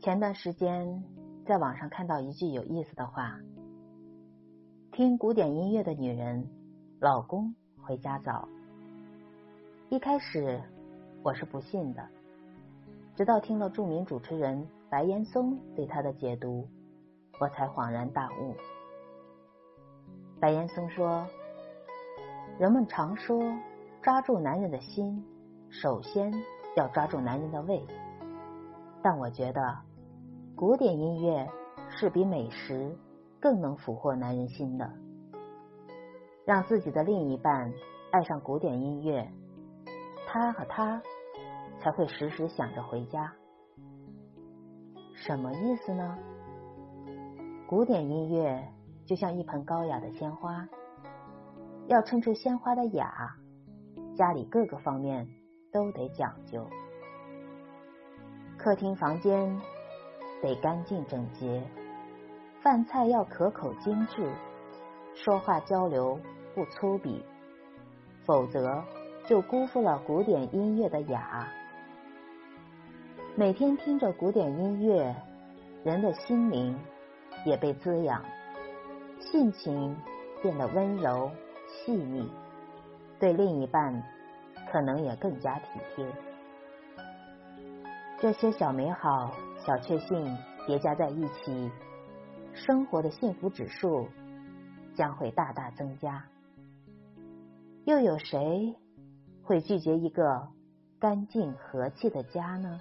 前段时间在网上看到一句有意思的话：听古典音乐的女人，老公回家早。一开始我是不信的，直到听了著名主持人白岩松对他的解读，我才恍然大悟。白岩松说：“人们常说，抓住男人的心，首先要抓住男人的胃。但我觉得。”古典音乐是比美食更能俘获男人心的，让自己的另一半爱上古典音乐，他和她才会时时想着回家。什么意思呢？古典音乐就像一盆高雅的鲜花，要衬出鲜花的雅，家里各个方面都得讲究，客厅、房间。得干净整洁，饭菜要可口精致，说话交流不粗鄙，否则就辜负了古典音乐的雅。每天听着古典音乐，人的心灵也被滋养，性情变得温柔细腻，对另一半可能也更加体贴。这些小美好。小确幸叠加在一起，生活的幸福指数将会大大增加。又有谁会拒绝一个干净和气的家呢？